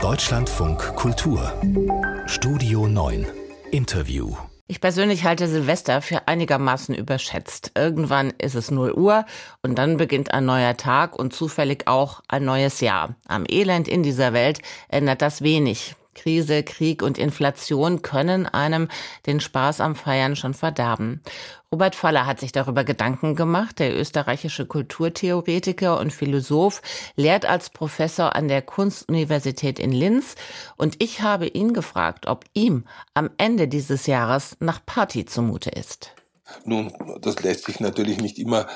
Deutschlandfunk Kultur Studio 9 Interview ich persönlich halte Silvester für einigermaßen überschätzt. Irgendwann ist es 0 Uhr und dann beginnt ein neuer Tag und zufällig auch ein neues Jahr. Am Elend in dieser Welt ändert das wenig. Krise, Krieg und Inflation können einem den Spaß am Feiern schon verderben. Robert Voller hat sich darüber Gedanken gemacht. Der österreichische Kulturtheoretiker und Philosoph lehrt als Professor an der Kunstuniversität in Linz. Und ich habe ihn gefragt, ob ihm am Ende dieses Jahres nach Party zumute ist. Nun, das lässt sich natürlich nicht immer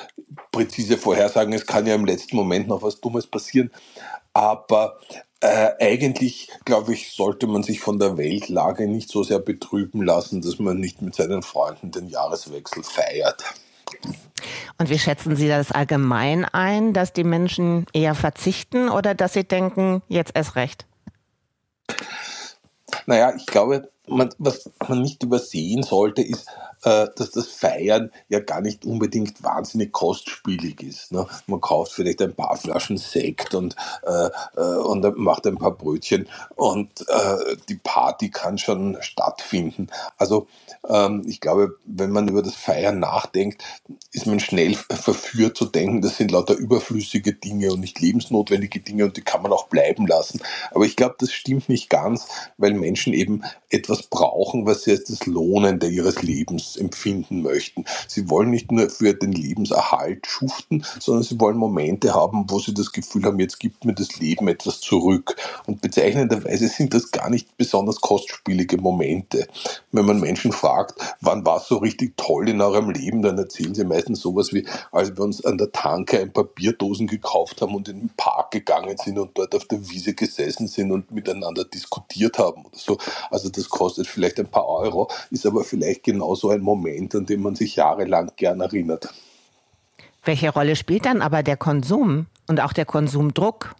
präzise vorhersagen. Es kann ja im letzten Moment noch was Dummes passieren. Aber äh, eigentlich, glaube ich, sollte man sich von der Weltlage nicht so sehr betrüben lassen, dass man nicht mit seinen Freunden den Jahreswechsel feiert. Und wie schätzen Sie das allgemein ein, dass die Menschen eher verzichten oder dass sie denken, jetzt erst recht? Naja, ich glaube, man, was man nicht übersehen sollte, ist, äh, dass das Feiern ja gar nicht unbedingt wahnsinnig kostspielig ist. Ne? Man kauft vielleicht ein paar Flaschen Sekt und, äh, äh, und macht ein paar Brötchen und äh, die Party kann schon stattfinden. Also ähm, ich glaube, wenn man über das Feiern nachdenkt, ist man schnell verführt zu denken, das sind lauter überflüssige Dinge und nicht lebensnotwendige Dinge und die kann man auch bleiben lassen. Aber ich glaube, das stimmt nicht ganz, weil Menschen eben etwas brauchen, was sie als das Lohnende ihres Lebens empfinden möchten. Sie wollen nicht nur für den Lebenserhalt schuften, sondern sie wollen Momente haben, wo sie das Gefühl haben, jetzt gibt mir das Leben etwas zurück. Und bezeichnenderweise sind das gar nicht besonders kostspielige Momente. Wenn man Menschen fragt, wann war es so richtig toll in eurem Leben, dann erzählen sie meistens sowas wie, als wir uns an der Tanke ein paar Bierdosen gekauft haben und in den Park gegangen sind und dort auf der Wiese gesessen sind und miteinander diskutiert haben oder so. Also das kostet vielleicht ein paar Euro, ist aber vielleicht genauso ein Moment, an den man sich jahrelang gern erinnert. Welche Rolle spielt dann aber der Konsum und auch der Konsumdruck?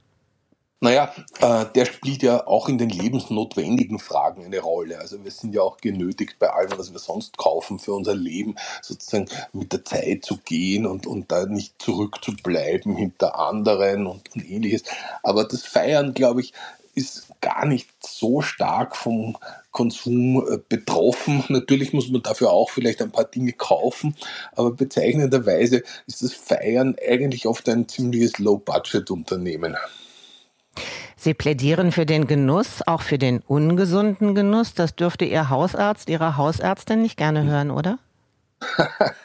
Naja, äh, der spielt ja auch in den lebensnotwendigen Fragen eine Rolle. Also wir sind ja auch genötigt, bei allem, was wir sonst kaufen für unser Leben, sozusagen mit der Zeit zu gehen und, und da nicht zurückzubleiben hinter anderen und, und ähnliches. Aber das Feiern, glaube ich, ist gar nicht so stark vom Konsum äh, betroffen. Natürlich muss man dafür auch vielleicht ein paar Dinge kaufen, aber bezeichnenderweise ist das Feiern eigentlich oft ein ziemliches Low-Budget-Unternehmen. Sie plädieren für den Genuss, auch für den ungesunden Genuss. Das dürfte Ihr Hausarzt, Ihre Hausärztin nicht gerne hören, oder?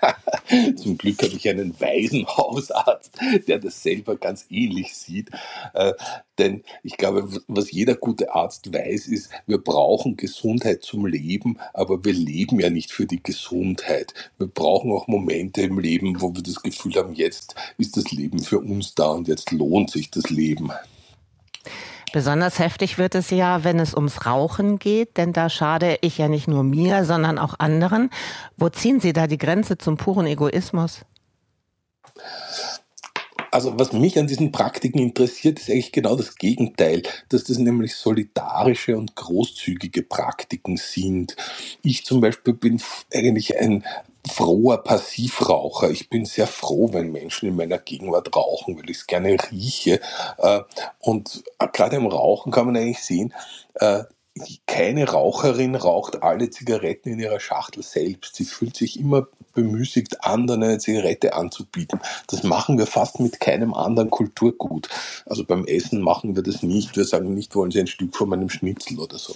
Zum Glück habe ich einen weisen Hausarzt, der das selber ganz ähnlich sieht. Äh, denn ich glaube, was jeder gute Arzt weiß, ist, wir brauchen Gesundheit zum Leben, aber wir leben ja nicht für die Gesundheit. Wir brauchen auch Momente im Leben, wo wir das Gefühl haben, jetzt ist das Leben für uns da und jetzt lohnt sich das Leben. Besonders heftig wird es ja, wenn es ums Rauchen geht, denn da schade ich ja nicht nur mir, sondern auch anderen. Wo ziehen Sie da die Grenze zum puren Egoismus? Also was mich an diesen Praktiken interessiert, ist eigentlich genau das Gegenteil, dass das nämlich solidarische und großzügige Praktiken sind. Ich zum Beispiel bin eigentlich ein froher Passivraucher. Ich bin sehr froh, wenn Menschen in meiner Gegenwart rauchen, weil ich es gerne rieche. Äh, und gerade im Rauchen kann man eigentlich sehen, äh, keine Raucherin raucht alle Zigaretten in ihrer Schachtel selbst. Sie fühlt sich immer bemüßigt, anderen eine Zigarette anzubieten. Das machen wir fast mit keinem anderen Kulturgut. Also beim Essen machen wir das nicht. Wir sagen nicht, wollen Sie ein Stück von meinem Schnitzel oder so.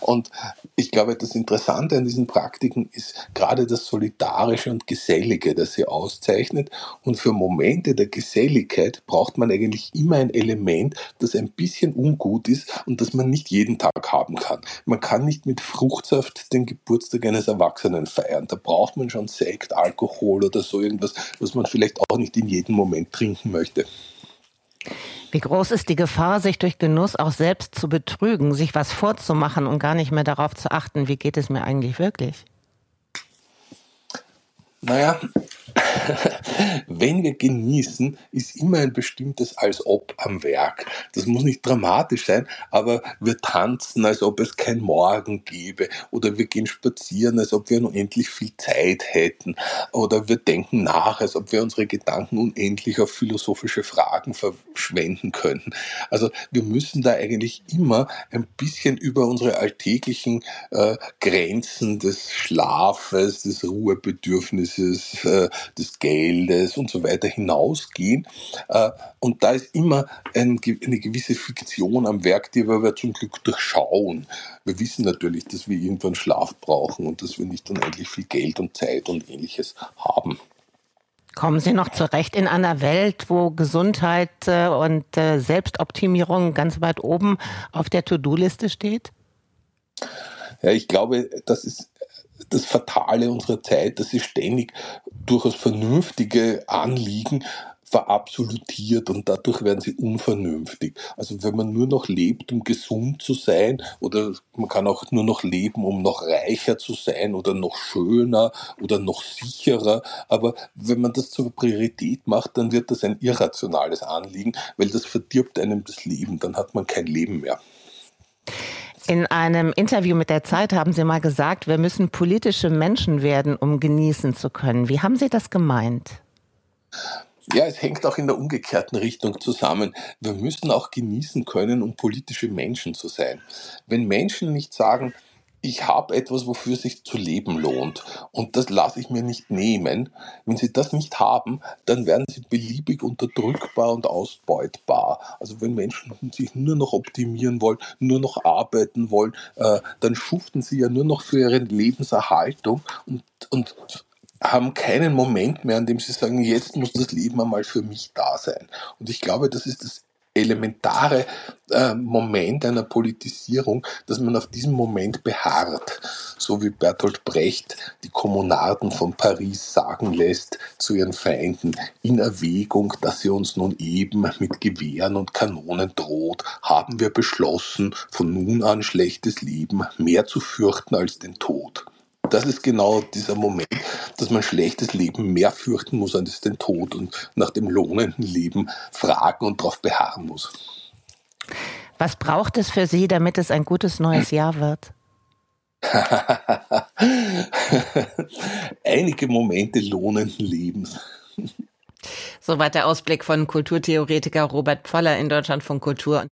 Und ich glaube, das Interessante an diesen Praktiken ist gerade das Solidarische und Gesellige, das sie auszeichnet. Und für Momente der Geselligkeit braucht man eigentlich immer ein Element, das ein bisschen ungut ist und das man nicht jeden Tag haben kann. Man kann nicht mit Fruchtsaft den Geburtstag eines Erwachsenen feiern. Da braucht man schon Sekt, Alkohol oder so irgendwas, was man vielleicht auch nicht in jedem Moment trinken möchte. Wie groß ist die Gefahr, sich durch Genuss auch selbst zu betrügen, sich was vorzumachen und gar nicht mehr darauf zu achten, wie geht es mir eigentlich wirklich? Naja, wenn wir genießen, ist immer ein bestimmtes als ob am Werk. Das muss nicht dramatisch sein, aber wir tanzen, als ob es kein Morgen gäbe, oder wir gehen spazieren, als ob wir unendlich viel Zeit hätten, oder wir denken nach, als ob wir unsere Gedanken unendlich auf philosophische Fragen verschwenden könnten. Also wir müssen da eigentlich immer ein bisschen über unsere alltäglichen äh, Grenzen des Schlafes, des Ruhebedürfnisses, äh, des Geldes und so weiter hinausgehen. Äh, und da ist immer ein, eine gewisse Fiktion am Werk, die wir zum Glück durchschauen. Wir wissen natürlich, dass wir irgendwann Schlaf brauchen und dass wir nicht unendlich viel Geld und Zeit und ähnliches haben. Kommen Sie noch zurecht in einer Welt, wo Gesundheit äh, und äh, Selbstoptimierung ganz weit oben auf der To-Do-Liste steht? Ja, ich glaube, das ist das Fatale unserer Zeit, dass sie ständig durchaus vernünftige Anliegen verabsolutiert und dadurch werden sie unvernünftig. Also wenn man nur noch lebt, um gesund zu sein oder man kann auch nur noch leben, um noch reicher zu sein oder noch schöner oder noch sicherer, aber wenn man das zur Priorität macht, dann wird das ein irrationales Anliegen, weil das verdirbt einem das Leben, dann hat man kein Leben mehr. In einem Interview mit der Zeit haben Sie mal gesagt, wir müssen politische Menschen werden, um genießen zu können. Wie haben Sie das gemeint? Ja, es hängt auch in der umgekehrten Richtung zusammen. Wir müssen auch genießen können, um politische Menschen zu sein. Wenn Menschen nicht sagen, ich habe etwas, wofür sich zu leben lohnt. Und das lasse ich mir nicht nehmen. Wenn Sie das nicht haben, dann werden Sie beliebig unterdrückbar und ausbeutbar. Also wenn Menschen sich nur noch optimieren wollen, nur noch arbeiten wollen, äh, dann schuften sie ja nur noch für ihre Lebenserhaltung und, und haben keinen Moment mehr, an dem sie sagen, jetzt muss das Leben einmal für mich da sein. Und ich glaube, das ist das elementare äh, Moment einer Politisierung, dass man auf diesem Moment beharrt. So wie Bertolt Brecht die Kommunarden von Paris sagen lässt zu ihren Feinden, in Erwägung, dass sie uns nun eben mit Gewehren und Kanonen droht, haben wir beschlossen, von nun an schlechtes Leben mehr zu fürchten als den Tod das ist genau dieser Moment, dass man schlechtes Leben mehr fürchten muss als den Tod und nach dem lohnenden Leben fragen und darauf beharren muss. Was braucht es für Sie, damit es ein gutes neues Jahr wird? Einige Momente lohnenden Lebens. Soweit der Ausblick von Kulturtheoretiker Robert Pfoller in Deutschland von Kultur.